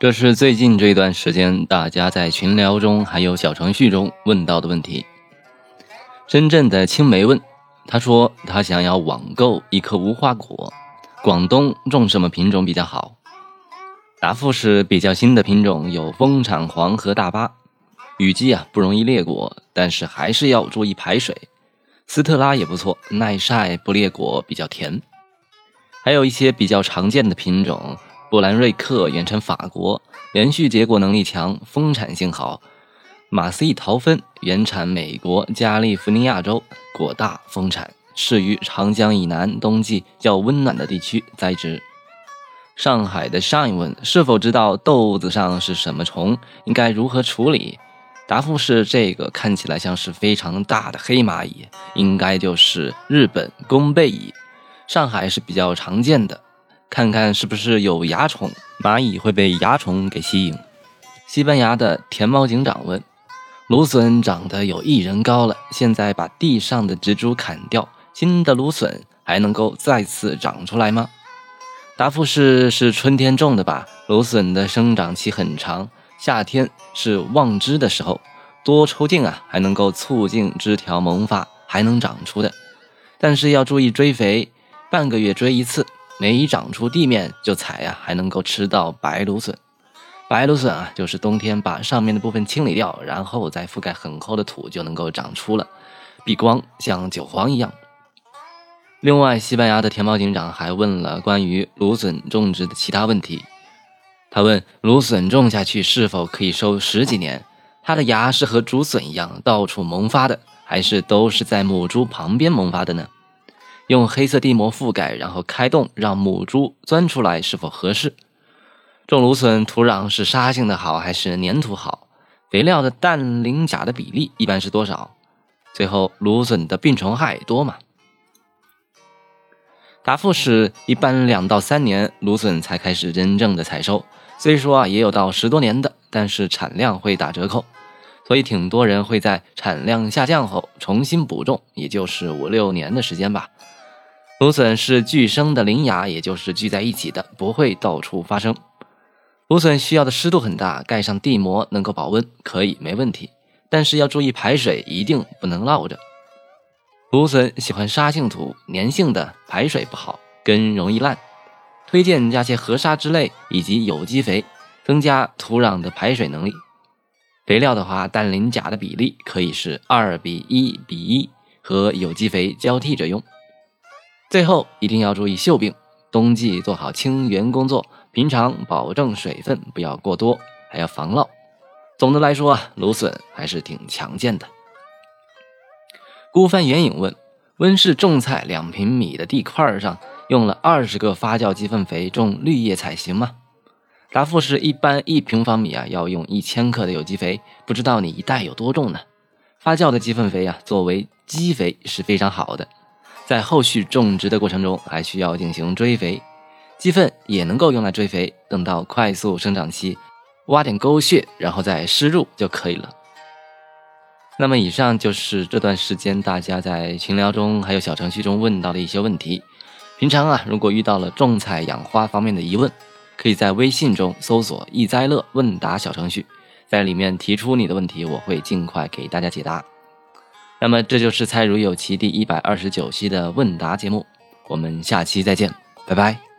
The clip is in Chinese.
这是最近这段时间大家在群聊中还有小程序中问到的问题。深圳的青梅问，他说他想要网购一颗无花果，广东种什么品种比较好？答复是比较新的品种有丰产黄和大巴，雨季啊不容易裂果，但是还是要注意排水。斯特拉也不错，耐晒不裂果，比较甜。还有一些比较常见的品种。布兰瑞克原产法国，连续结果能力强，丰产性好。马斯伊桃芬原产美国加利福尼亚州，果大丰产，适于长江以南冬季较温暖的地区栽植。上海的上一问是否知道豆子上是什么虫，应该如何处理？答复是：这个看起来像是非常大的黑蚂蚁，应该就是日本弓背蚁，上海是比较常见的。看看是不是有蚜虫，蚂蚁会被蚜虫给吸引。西班牙的田猫警长问：芦笋长得有一人高了，现在把地上的植株砍掉，新的芦笋还能够再次长出来吗？答复是：是春天种的吧。芦笋的生长期很长，夏天是旺枝的时候，多抽茎啊，还能够促进枝条萌发，还能长出的。但是要注意追肥，半个月追一次。没长出地面就采呀，还能够吃到白芦笋。白芦笋啊，就是冬天把上面的部分清理掉，然后再覆盖很厚的土，就能够长出了，避光，像韭黄一样。另外，西班牙的田猫警长还问了关于芦笋种植的其他问题。他问：芦笋种下去是否可以收十几年？它的芽是和竹笋一样到处萌发的，还是都是在母株旁边萌发的呢？用黑色地膜覆盖，然后开洞让母猪钻出来，是否合适？种芦笋土壤是沙性的好还是粘土好？肥料的氮磷钾的比例一般是多少？最后，芦笋的病虫害多吗？答复是一般两到三年芦笋才开始真正的采收，虽说啊也有到十多年的，但是产量会打折扣，所以挺多人会在产量下降后重新补种，也就是五六年的时间吧。芦笋是聚生的鳞芽，也就是聚在一起的，不会到处发生。芦笋需要的湿度很大，盖上地膜能够保温，可以没问题。但是要注意排水，一定不能涝着。芦笋喜欢沙性土，粘性的排水不好，根容易烂。推荐加些河沙之类以及有机肥，增加土壤的排水能力。肥料的话，氮磷钾的比例可以是二比一比一，和有机肥交替着用。最后一定要注意锈病，冬季做好清源工作，平常保证水分不要过多，还要防涝。总的来说，芦笋还是挺强健的。孤帆远影问：温室种菜两平米的地块上用了二十个发酵鸡粪肥种绿叶菜行吗？答复是一般一平方米啊要用一千克的有机肥，不知道你一袋有多重呢？发酵的鸡粪肥啊作为基肥是非常好的。在后续种植的过程中，还需要进行追肥，鸡粪也能够用来追肥。等到快速生长期，挖点沟穴，然后再施入就可以了。那么，以上就是这段时间大家在群聊中还有小程序中问到的一些问题。平常啊，如果遇到了种菜养花方面的疑问，可以在微信中搜索“易哉乐问答”小程序，在里面提出你的问题，我会尽快给大家解答。那么这就是《猜如有奇》第一百二十九期的问答节目，我们下期再见，拜拜。